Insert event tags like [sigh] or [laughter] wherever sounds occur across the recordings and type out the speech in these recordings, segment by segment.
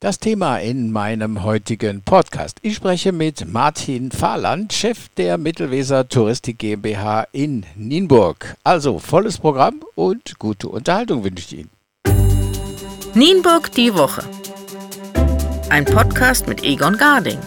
Das Thema in meinem heutigen Podcast. Ich spreche mit Martin Fahland, Chef der Mittelweser Touristik GmbH in Nienburg. Also volles Programm und gute Unterhaltung wünsche ich Ihnen. Nienburg die Woche. Ein Podcast mit Egon Garding.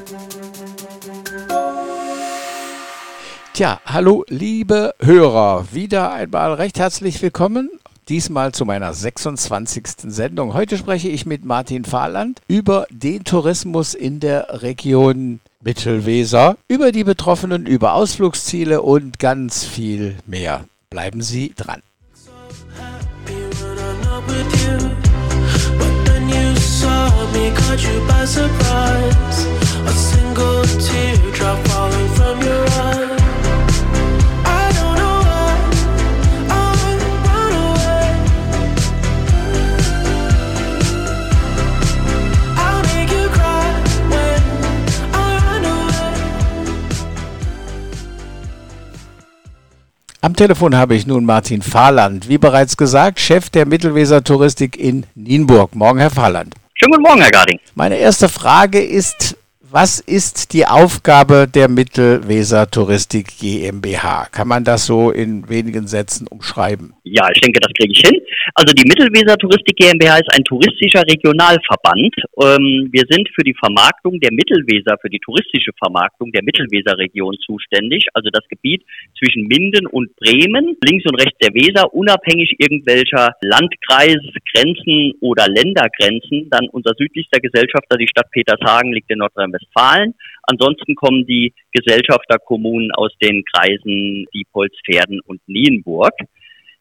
Tja, hallo liebe Hörer, wieder einmal recht herzlich willkommen diesmal zu meiner 26. Sendung. Heute spreche ich mit Martin Fahland über den Tourismus in der Region Mittelweser, über die Betroffenen, über Ausflugsziele und ganz viel mehr. Bleiben Sie dran. A Am Telefon habe ich nun Martin Fahland, wie bereits gesagt, Chef der Mittelweser Touristik in Nienburg. Morgen, Herr Fahland. Schönen guten Morgen, Herr Garding. Meine erste Frage ist, was ist die Aufgabe der Mittelweser Touristik GmbH? Kann man das so in wenigen Sätzen umschreiben? Ja, ich denke, das kriege ich hin. Also die Mittelweser Touristik GmbH ist ein touristischer Regionalverband. Ähm, wir sind für die Vermarktung der Mittelweser, für die touristische Vermarktung der Mittelweserregion zuständig. Also das Gebiet zwischen Minden und Bremen, links und rechts der Weser, unabhängig irgendwelcher Landkreisgrenzen oder Ländergrenzen. Dann unser südlichster Gesellschafter, die Stadt Petershagen, liegt in Nordrhein-Westfalen. Ansonsten kommen die Gesellschafterkommunen aus den Kreisen Diepholz-Pferden und Nienburg.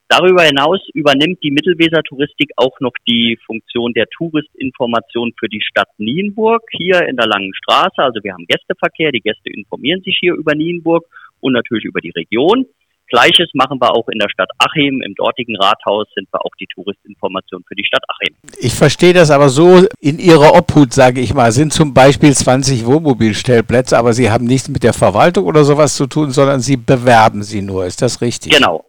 Darüber hinaus übernimmt die Mittelweser Touristik auch noch die Funktion der Touristinformation für die Stadt Nienburg hier in der Langen Straße. Also wir haben Gästeverkehr, die Gäste informieren sich hier über Nienburg und natürlich über die Region. Gleiches machen wir auch in der Stadt Achim. Im dortigen Rathaus sind wir auch die Touristinformation für die Stadt Achim. Ich verstehe das aber so, in Ihrer Obhut, sage ich mal, sind zum Beispiel 20 Wohnmobilstellplätze, aber Sie haben nichts mit der Verwaltung oder sowas zu tun, sondern Sie bewerben sie nur. Ist das richtig? Genau.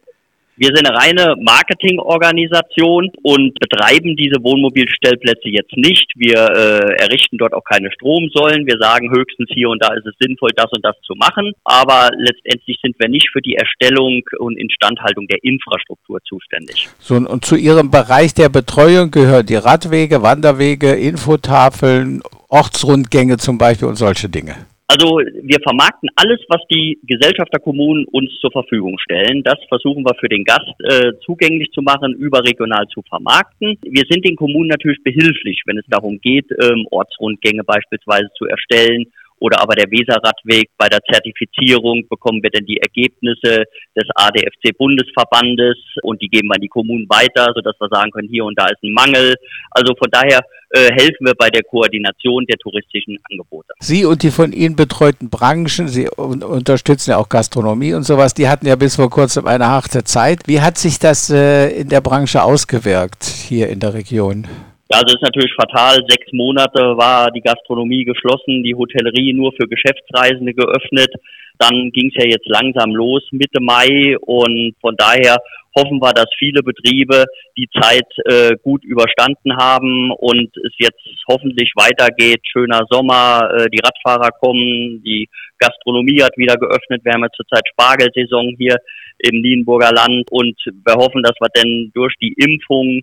Wir sind eine reine Marketingorganisation und betreiben diese Wohnmobilstellplätze jetzt nicht. Wir äh, errichten dort auch keine Stromsäulen. Wir sagen höchstens hier und da ist es sinnvoll, das und das zu machen. Aber letztendlich sind wir nicht für die Erstellung und Instandhaltung der Infrastruktur zuständig. So, und zu Ihrem Bereich der Betreuung gehören die Radwege, Wanderwege, Infotafeln, Ortsrundgänge zum Beispiel und solche Dinge. Also wir vermarkten alles, was die Gesellschafterkommunen uns zur Verfügung stellen. Das versuchen wir für den Gast äh, zugänglich zu machen, überregional zu vermarkten. Wir sind den Kommunen natürlich behilflich, wenn es darum geht, ähm, Ortsrundgänge beispielsweise zu erstellen oder aber der Weserradweg bei der Zertifizierung bekommen wir denn die Ergebnisse des ADFC-Bundesverbandes und die geben an die Kommunen weiter, sodass wir sagen können, hier und da ist ein Mangel. Also von daher äh, helfen wir bei der Koordination der touristischen Angebote. Sie und die von Ihnen betreuten Branchen, Sie unterstützen ja auch Gastronomie und sowas, die hatten ja bis vor kurzem eine harte Zeit. Wie hat sich das äh, in der Branche ausgewirkt hier in der Region? Ja, also ist natürlich fatal. Sechs Monate war die Gastronomie geschlossen, die Hotellerie nur für Geschäftsreisende geöffnet. Dann ging es ja jetzt langsam los Mitte Mai und von daher hoffen wir, dass viele Betriebe die Zeit äh, gut überstanden haben und es jetzt hoffentlich weitergeht. Schöner Sommer, äh, die Radfahrer kommen, die Gastronomie hat wieder geöffnet. Wir haben ja zurzeit Spargelsaison hier im Nienburger Land und wir hoffen, dass wir denn durch die Impfung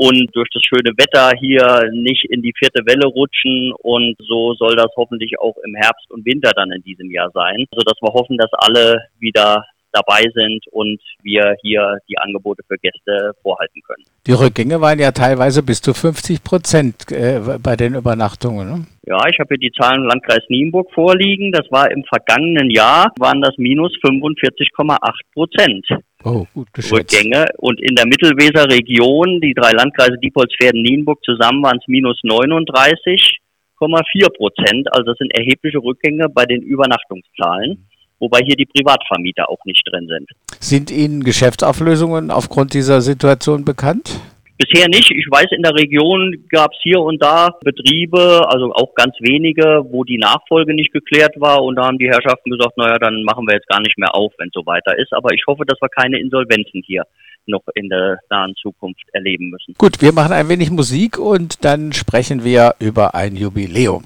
und durch das schöne Wetter hier nicht in die vierte Welle rutschen und so soll das hoffentlich auch im Herbst und Winter dann in diesem Jahr sein, so dass wir hoffen, dass alle wieder dabei sind und wir hier die Angebote für Gäste vorhalten können. Die Rückgänge waren ja teilweise bis zu 50 Prozent äh, bei den Übernachtungen. Ne? Ja, ich habe hier die Zahlen im Landkreis Nienburg vorliegen. Das war im vergangenen Jahr, waren das minus 45,8 Prozent. Oh, gut Rückgänge. Und in der Mittelweser Region, die drei Landkreise Diepholz-Pferden, Nienburg zusammen waren es minus 39,4 Prozent. Also das sind erhebliche Rückgänge bei den Übernachtungszahlen wobei hier die Privatvermieter auch nicht drin sind. Sind Ihnen Geschäftsauflösungen aufgrund dieser Situation bekannt? Bisher nicht. Ich weiß, in der Region gab es hier und da Betriebe, also auch ganz wenige, wo die Nachfolge nicht geklärt war. Und da haben die Herrschaften gesagt, naja, dann machen wir jetzt gar nicht mehr auf, wenn es so weiter ist. Aber ich hoffe, dass wir keine Insolvenzen hier noch in der nahen Zukunft erleben müssen. Gut, wir machen ein wenig Musik und dann sprechen wir über ein Jubiläum.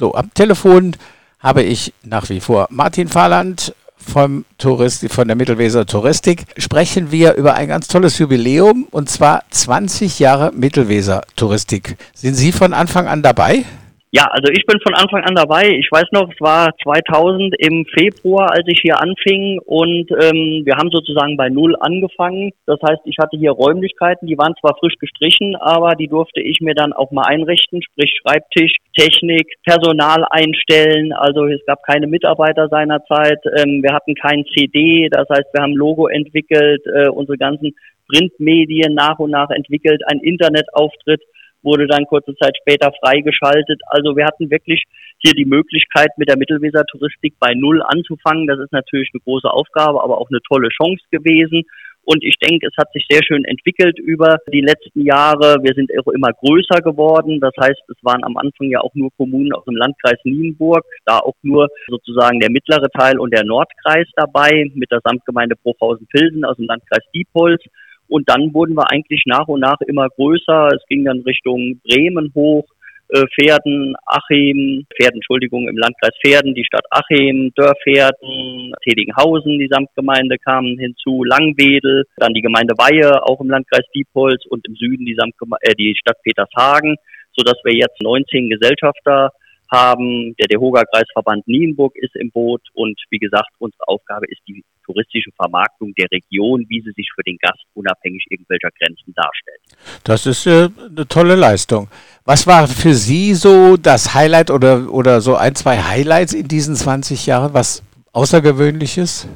So, am Telefon habe ich nach wie vor Martin Fahrland vom Tourist, von der Mittelweser Touristik sprechen wir über ein ganz tolles Jubiläum und zwar 20 Jahre Mittelweser Touristik. Sind Sie von Anfang an dabei? Ja, also ich bin von Anfang an dabei. Ich weiß noch, es war 2000 im Februar, als ich hier anfing und ähm, wir haben sozusagen bei Null angefangen. Das heißt, ich hatte hier Räumlichkeiten, die waren zwar frisch gestrichen, aber die durfte ich mir dann auch mal einrichten, sprich Schreibtisch, Technik, Personal einstellen. Also es gab keine Mitarbeiter seinerzeit. Ähm, wir hatten kein CD, das heißt, wir haben Logo entwickelt, äh, unsere ganzen Printmedien nach und nach entwickelt, ein Internetauftritt wurde dann kurze Zeit später freigeschaltet. Also wir hatten wirklich hier die Möglichkeit, mit der Mittelweser Touristik bei Null anzufangen. Das ist natürlich eine große Aufgabe, aber auch eine tolle Chance gewesen. Und ich denke, es hat sich sehr schön entwickelt über die letzten Jahre. Wir sind auch immer größer geworden. Das heißt, es waren am Anfang ja auch nur Kommunen aus dem Landkreis Nienburg, da auch nur sozusagen der mittlere Teil und der Nordkreis dabei mit der Samtgemeinde Bruchhausen-Pilsen aus dem Landkreis Diepholz. Und dann wurden wir eigentlich nach und nach immer größer. Es ging dann Richtung Bremen hoch, äh, Pferden, Achim, Pferden, Entschuldigung, im Landkreis Pferden, die Stadt Achim, Dörrpferden, Tedinghausen, die Samtgemeinde kamen hinzu, Langwedel, dann die Gemeinde Weihe, auch im Landkreis Diepholz und im Süden die, Samtgeme äh, die Stadt Petershagen, sodass wir jetzt 19 Gesellschafter haben. Der Dehoga-Kreisverband Nienburg ist im Boot und wie gesagt, unsere Aufgabe ist die touristische Vermarktung der Region, wie sie sich für den Gast unabhängig irgendwelcher Grenzen darstellt. Das ist äh, eine tolle Leistung. Was war für Sie so das Highlight oder, oder so ein, zwei Highlights in diesen 20 Jahren? Was Außergewöhnliches?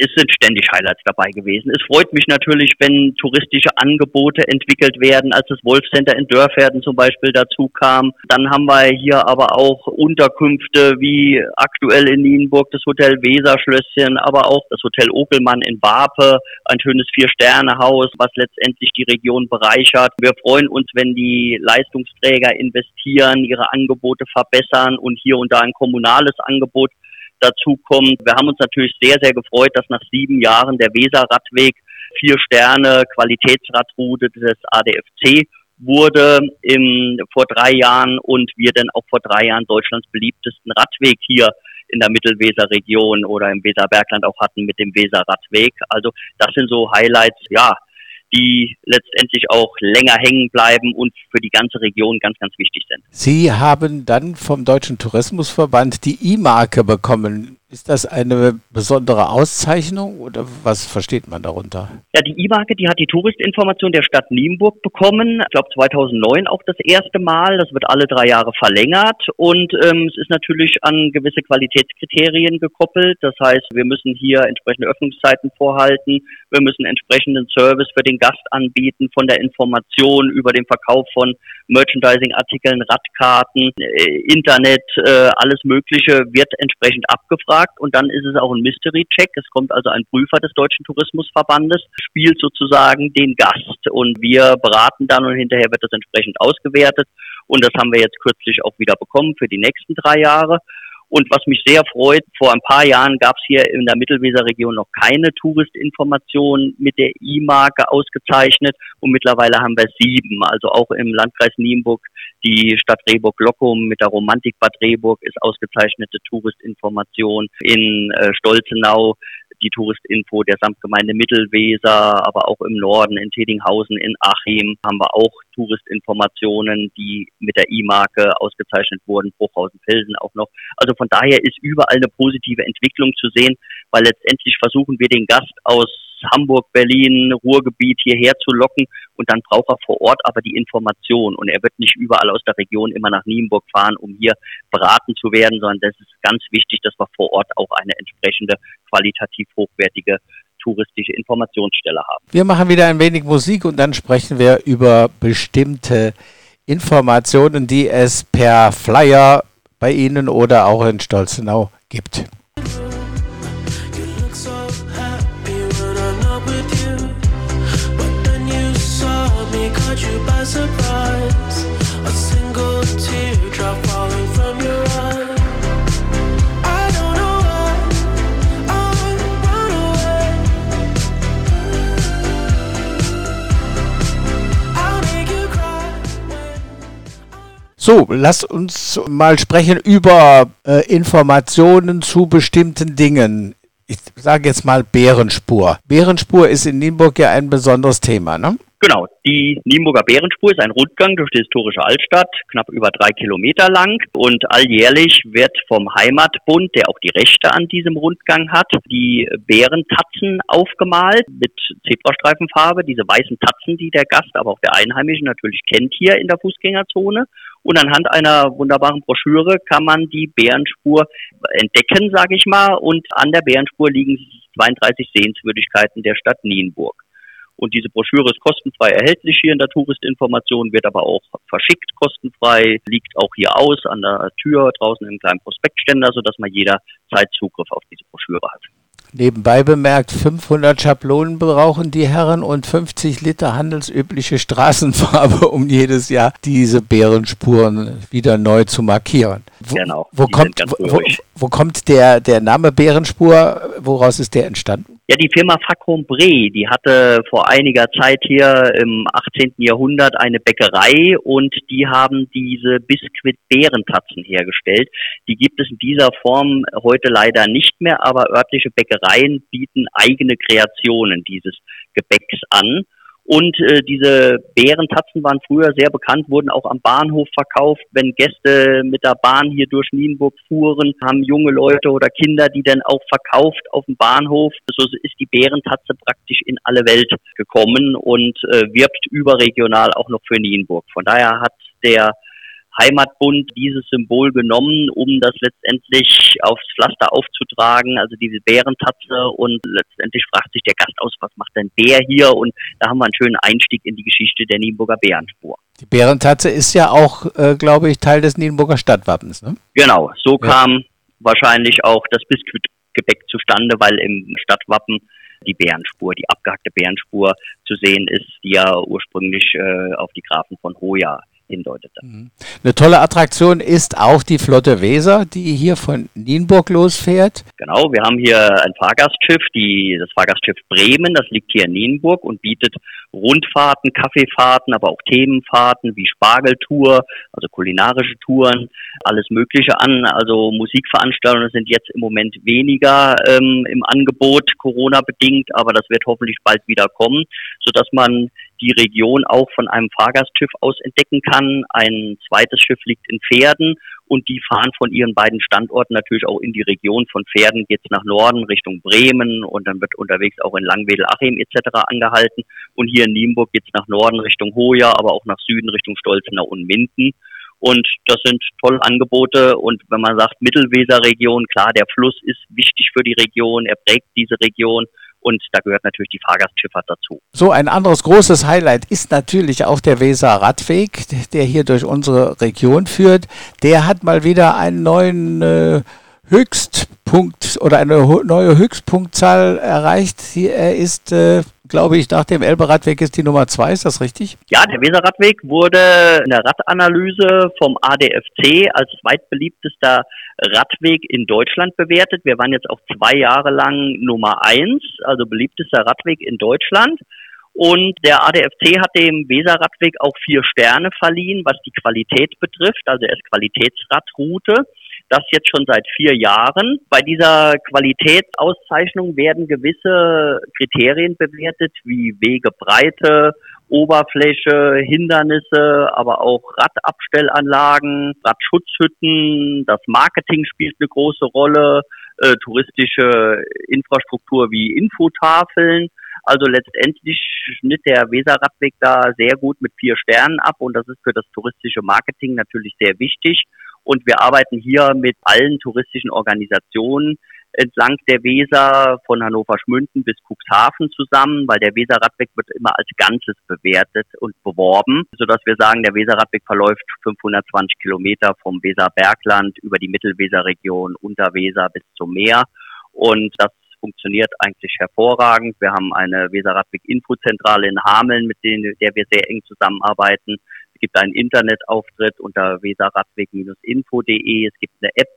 Es sind ständig Highlights dabei gewesen. Es freut mich natürlich, wenn touristische Angebote entwickelt werden, als das Wolfcenter in Dörferden zum Beispiel dazu kam. Dann haben wir hier aber auch Unterkünfte wie aktuell in Nienburg das Hotel Weserschlösschen, aber auch das Hotel Okelmann in Barpe, ein schönes Vier-Sterne-Haus, was letztendlich die Region bereichert. Wir freuen uns, wenn die Leistungsträger investieren, ihre Angebote verbessern und hier und da ein kommunales Angebot dazu kommt. Wir haben uns natürlich sehr, sehr gefreut, dass nach sieben Jahren der Weser-Radweg vier Sterne Qualitätsradroute des ADFC wurde im, vor drei Jahren und wir dann auch vor drei Jahren Deutschlands beliebtesten Radweg hier in der Mittelweser-Region oder im Weserbergland auch hatten mit dem Weser-Radweg. Also das sind so Highlights, ja, die letztendlich auch länger hängen bleiben und für die ganze Region ganz, ganz wichtig sind. Sie haben dann vom Deutschen Tourismusverband die E-Marke bekommen. Ist das eine besondere Auszeichnung oder was versteht man darunter? Ja, die E-Marke, die hat die Touristinformation der Stadt Nienburg bekommen. Ich glaube 2009 auch das erste Mal. Das wird alle drei Jahre verlängert und ähm, es ist natürlich an gewisse Qualitätskriterien gekoppelt. Das heißt, wir müssen hier entsprechende Öffnungszeiten vorhalten. Wir müssen entsprechenden Service für den Gast anbieten, von der Information über den Verkauf von Merchandising-Artikeln, Radkarten, äh, Internet, äh, alles Mögliche wird entsprechend abgefragt abgefragt und dann ist es auch ein Mystery-Check. Es kommt also ein Prüfer des Deutschen Tourismusverbandes, spielt sozusagen den Gast und wir beraten dann und hinterher wird das entsprechend ausgewertet und das haben wir jetzt kürzlich auch wieder bekommen für die nächsten drei Jahre. Und was mich sehr freut, vor ein paar Jahren gab es hier in der Mittelweserregion noch keine Touristinformation mit der I-Marke ausgezeichnet und mittlerweile haben wir sieben. Also auch im Landkreis Nienburg die Stadt Rehburg-Lockum mit der Romantik Bad Rehburg ist ausgezeichnete Touristinformation. In äh, Stolzenau die Touristinfo der Samtgemeinde Mittelweser, aber auch im Norden in Tedinghausen, in Achim haben wir auch Touristinformationen, die mit der I-Marke ausgezeichnet wurden, Bruchhausen-Felsen auch noch. Also von daher ist überall eine positive Entwicklung zu sehen, weil letztendlich versuchen wir den Gast aus Hamburg, Berlin, Ruhrgebiet hierher zu locken und dann braucht er vor Ort aber die Information und er wird nicht überall aus der Region immer nach Nienburg fahren, um hier beraten zu werden, sondern das ist ganz wichtig, dass wir vor Ort auch eine entsprechende qualitativ hochwertige touristische Informationsstelle haben. Wir machen wieder ein wenig Musik und dann sprechen wir über bestimmte Informationen, die es per Flyer bei Ihnen oder auch in Stolzenau gibt. So, lass uns mal sprechen über äh, Informationen zu bestimmten Dingen. Ich sage jetzt mal Bärenspur. Bärenspur ist in Nienburg ja ein besonderes Thema, ne? Genau, die Nienburger Bärenspur ist ein Rundgang durch die historische Altstadt, knapp über drei Kilometer lang und alljährlich wird vom Heimatbund, der auch die Rechte an diesem Rundgang hat, die Bärentatzen aufgemalt mit Zebrastreifenfarbe, diese weißen Tatzen, die der Gast, aber auch der Einheimische natürlich kennt hier in der Fußgängerzone. Und anhand einer wunderbaren Broschüre kann man die Bärenspur entdecken, sage ich mal. Und an der Bärenspur liegen 32 Sehenswürdigkeiten der Stadt Nienburg. Und diese Broschüre ist kostenfrei erhältlich hier in der Touristinformation, wird aber auch verschickt kostenfrei, liegt auch hier aus an der Tür draußen im kleinen Prospektständer, sodass man jederzeit Zugriff auf diese Broschüre hat. Nebenbei bemerkt, 500 Schablonen brauchen die Herren und 50 Liter handelsübliche Straßenfarbe, um jedes Jahr diese Bärenspuren wieder neu zu markieren. Wo, genau. Wo kommt, wo, wo, kommt der, der Name Bärenspur, woraus ist der entstanden? Ja, die Firma Bre, die hatte vor einiger Zeit hier im 18. Jahrhundert eine Bäckerei und die haben diese Biskuit-Bärentatzen hergestellt. Die gibt es in dieser Form heute leider nicht mehr, aber örtliche Bäckereien bieten eigene Kreationen dieses Gebäcks an. Und äh, diese Bärentatzen waren früher sehr bekannt, wurden auch am Bahnhof verkauft. Wenn Gäste mit der Bahn hier durch Nienburg fuhren, haben junge Leute oder Kinder die dann auch verkauft auf dem Bahnhof. So ist die Bärentatze praktisch in alle Welt gekommen und äh, wirbt überregional auch noch für Nienburg. Von daher hat der Heimatbund dieses Symbol genommen, um das letztendlich aufs Pflaster aufzutragen, also diese Bärentatze und letztendlich fragt sich der Gast aus, was macht denn Bär hier und da haben wir einen schönen Einstieg in die Geschichte der Nienburger Bärenspur. Die Bärentatze ist ja auch, äh, glaube ich, Teil des Nienburger Stadtwappens, ne? Genau, so ja. kam wahrscheinlich auch das Biskuitgebäck zustande, weil im Stadtwappen die Bärenspur, die abgehackte Bärenspur zu sehen ist, die ja ursprünglich äh, auf die Grafen von Hoya hindeutete. Mhm. Eine tolle Attraktion ist auch die Flotte Weser, die hier von Nienburg losfährt. Genau, wir haben hier ein Fahrgastschiff, die, das Fahrgastschiff Bremen, das liegt hier in Nienburg und bietet Rundfahrten, Kaffeefahrten, aber auch Themenfahrten wie Spargeltour, also kulinarische Touren, alles Mögliche an. Also Musikveranstaltungen sind jetzt im Moment weniger ähm, im Angebot, Corona bedingt, aber das wird hoffentlich bald wieder kommen, sodass man die Region auch von einem Fahrgastschiff aus entdecken kann. Ein zweites Schiff liegt in Pferden und die fahren von ihren beiden Standorten natürlich auch in die Region. Von Pferden geht's nach Norden Richtung Bremen und dann wird unterwegs auch in Langwedel-Achim etc. angehalten. Und hier in Nienburg geht's nach Norden Richtung Hoja, aber auch nach Süden Richtung Stolzenau und Minden. Und das sind tolle Angebote. Und wenn man sagt Mittelweserregion, klar, der Fluss ist wichtig für die Region, er prägt diese Region und da gehört natürlich die Fahrgastschifffahrt dazu. So, ein anderes großes Highlight ist natürlich auch der Weser Radweg, der hier durch unsere Region führt. Der hat mal wieder einen neuen äh, Höchstpunkt oder eine neue Höchstpunktzahl erreicht. Er ist, äh, glaube ich, nach dem Elbe-Radweg ist die Nummer zwei, ist das richtig? Ja, der Weser-Radweg wurde in der Radanalyse vom ADFC als zweitbeliebtester Radweg in Deutschland bewertet. Wir waren jetzt auch zwei Jahre lang Nummer eins, also beliebtester Radweg in Deutschland. Und der ADFC hat dem Weser-Radweg auch vier Sterne verliehen, was die Qualität betrifft. Also er ist Qualitätsradroute. Das jetzt schon seit vier Jahren. Bei dieser Qualitätsauszeichnung werden gewisse Kriterien bewertet, wie Wegebreite, Oberfläche, Hindernisse, aber auch Radabstellanlagen, Radschutzhütten. Das Marketing spielt eine große Rolle, äh, touristische Infrastruktur wie Infotafeln. Also letztendlich schnitt der Weserradweg da sehr gut mit vier Sternen ab und das ist für das touristische Marketing natürlich sehr wichtig. Und wir arbeiten hier mit allen touristischen Organisationen entlang der Weser von Hannover Schmünden bis Cuxhaven zusammen, weil der Weserradweg wird immer als Ganzes bewertet und beworben, sodass wir sagen, der Weserradweg verläuft 520 Kilometer vom Weserbergland über die Mittelweserregion, Unterweser bis zum Meer. Und das funktioniert eigentlich hervorragend. Wir haben eine Weserradweg-Infozentrale in Hameln, mit der wir sehr eng zusammenarbeiten. Es gibt einen Internetauftritt unter weserradweg-info.de. Es gibt eine App,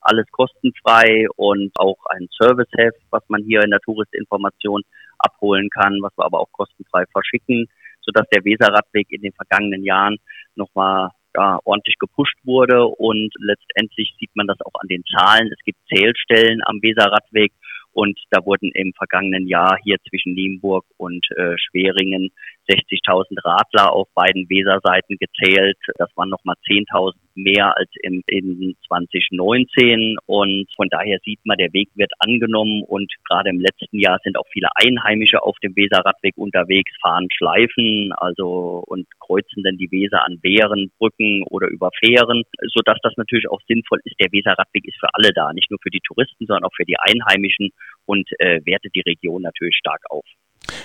alles kostenfrei und auch ein Serviceheft, was man hier in der Touristinformation abholen kann, was wir aber auch kostenfrei verschicken, sodass der Weserradweg in den vergangenen Jahren nochmal ja, ordentlich gepusht wurde und letztendlich sieht man das auch an den Zahlen. Es gibt Zählstellen am Weserradweg und da wurden im vergangenen Jahr hier zwischen Nienburg und äh, Schweringen 60.000 Radler auf beiden Weserseiten gezählt. Das waren nochmal 10.000 mehr als im, in 2019. Und von daher sieht man, der Weg wird angenommen. Und gerade im letzten Jahr sind auch viele Einheimische auf dem Weserradweg unterwegs, fahren Schleifen, also und kreuzen dann die Weser an Wehren, Brücken oder über Fähren, sodass das natürlich auch sinnvoll ist. Der Weserradweg ist für alle da, nicht nur für die Touristen, sondern auch für die Einheimischen und äh, wertet die Region natürlich stark auf.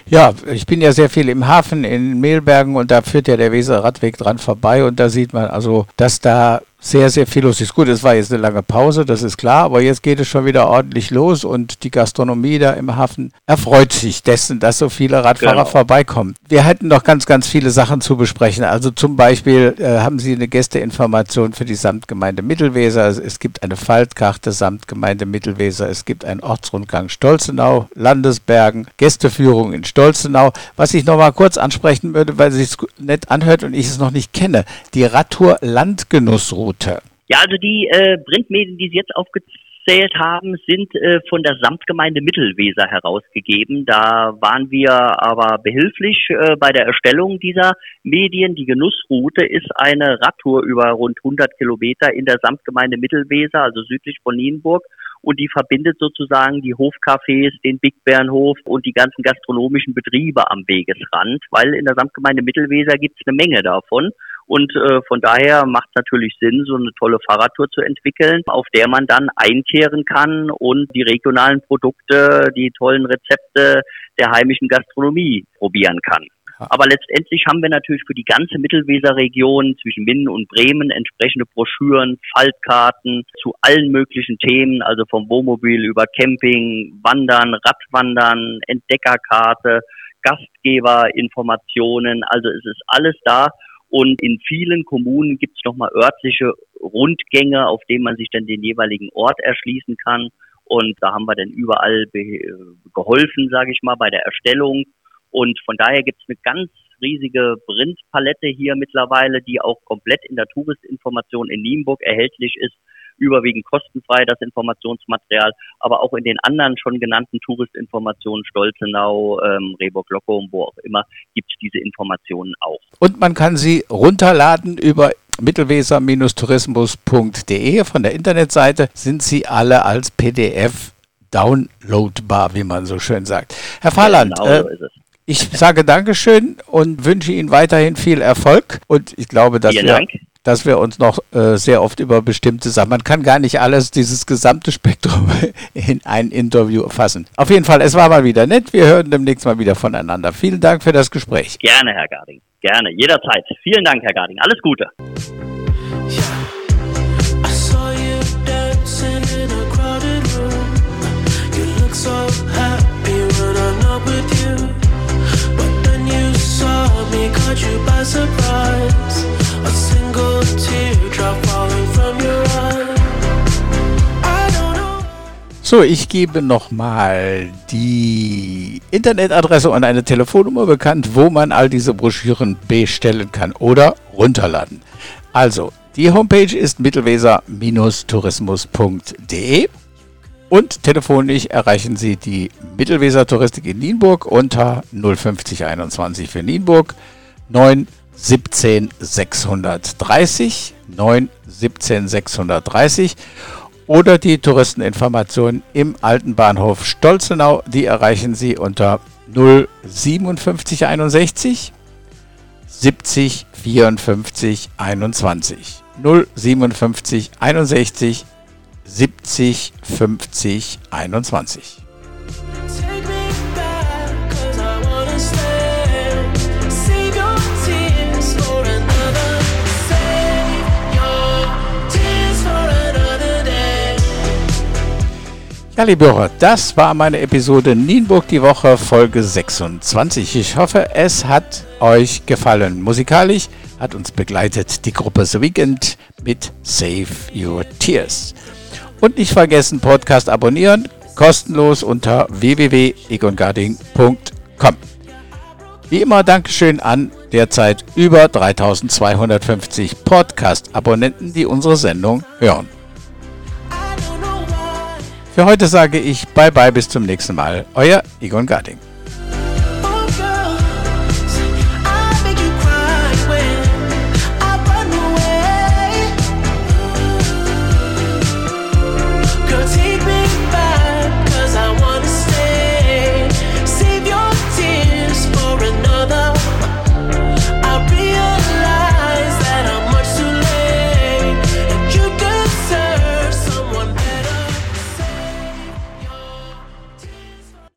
Ja, ich bin ja sehr viel im Hafen in Mehlbergen und da führt ja der Weser Radweg dran vorbei und da sieht man also, dass da sehr, sehr viel los ist. Gut, es war jetzt eine lange Pause, das ist klar, aber jetzt geht es schon wieder ordentlich los und die Gastronomie da im Hafen erfreut sich dessen, dass so viele Radfahrer genau. vorbeikommen. Wir hätten noch ganz, ganz viele Sachen zu besprechen. Also zum Beispiel äh, haben Sie eine Gästeinformation für die Samtgemeinde Mittelweser. Es gibt eine Faltkarte Samtgemeinde Mittelweser. Es gibt einen Ortsrundgang Stolzenau, Landesbergen, Gästeführung in Stolzenau. Was ich noch mal kurz ansprechen würde, weil es sich nett anhört und ich es noch nicht kenne. Die Radtour Landgenussroute Minute. Ja, also die äh, Printmedien, die Sie jetzt aufgezählt haben, sind äh, von der Samtgemeinde Mittelweser herausgegeben. Da waren wir aber behilflich äh, bei der Erstellung dieser Medien. Die Genussroute ist eine Radtour über rund 100 Kilometer in der Samtgemeinde Mittelweser, also südlich von Nienburg und die verbindet sozusagen die Hofcafés, den Big Bärenhof und die ganzen gastronomischen Betriebe am Wegesrand, weil in der Samtgemeinde Mittelweser gibt es eine Menge davon. Und äh, von daher macht es natürlich Sinn, so eine tolle Fahrradtour zu entwickeln, auf der man dann einkehren kann und die regionalen Produkte, die tollen Rezepte der heimischen Gastronomie probieren kann. Aber letztendlich haben wir natürlich für die ganze Mittelweserregion zwischen Minden und Bremen entsprechende Broschüren, Faltkarten zu allen möglichen Themen, also vom Wohnmobil über Camping, Wandern, Radwandern, Entdeckerkarte, Gastgeberinformationen. Also es ist alles da und in vielen Kommunen gibt es nochmal örtliche Rundgänge, auf denen man sich dann den jeweiligen Ort erschließen kann. Und da haben wir dann überall geholfen, sage ich mal, bei der Erstellung. Und von daher gibt es eine ganz riesige Printpalette hier mittlerweile, die auch komplett in der Touristinformation in Nienburg erhältlich ist überwiegend kostenfrei, das Informationsmaterial, aber auch in den anderen schon genannten Touristinformationen, Stolzenau, ähm, Rehburg-Lockum, wo auch immer, gibt es diese Informationen auch. Und man kann sie runterladen über mittelweser-tourismus.de von der Internetseite sind sie alle als PDF downloadbar, wie man so schön sagt. Herr Fahrland, genau äh, so ich sage Dankeschön und wünsche Ihnen weiterhin viel Erfolg. Und ich glaube, dass Vielen wir Dank dass wir uns noch äh, sehr oft über bestimmte Sachen, man kann gar nicht alles, dieses gesamte Spektrum [laughs] in ein Interview fassen. Auf jeden Fall, es war mal wieder nett. Wir hören demnächst mal wieder voneinander. Vielen Dank für das Gespräch. Gerne, Herr Garding. Gerne, jederzeit. Vielen Dank, Herr Garding. Alles Gute. you by surprise. So, ich gebe nochmal die Internetadresse und eine Telefonnummer bekannt, wo man all diese Broschüren bestellen kann oder runterladen. Also, die Homepage ist mittelweser-tourismus.de und telefonisch erreichen Sie die Mittelweser Touristik in Nienburg unter 05021 für Nienburg 9 17 630 9 17 630 oder die Touristeninformationen im alten Bahnhof Stolzenau, die erreichen Sie unter 057 61 70 54 21 057 61 70 50 21. Ja, liebe Hörer, das war meine Episode Nienburg die Woche, Folge 26. Ich hoffe, es hat euch gefallen. Musikalisch hat uns begleitet die Gruppe The Weekend mit Save Your Tears. Und nicht vergessen, Podcast abonnieren, kostenlos unter www.egongarding.com. Wie immer Dankeschön an derzeit über 3250 Podcast-Abonnenten, die unsere Sendung hören. Für heute sage ich Bye bye bis zum nächsten Mal. Euer Egon Garding.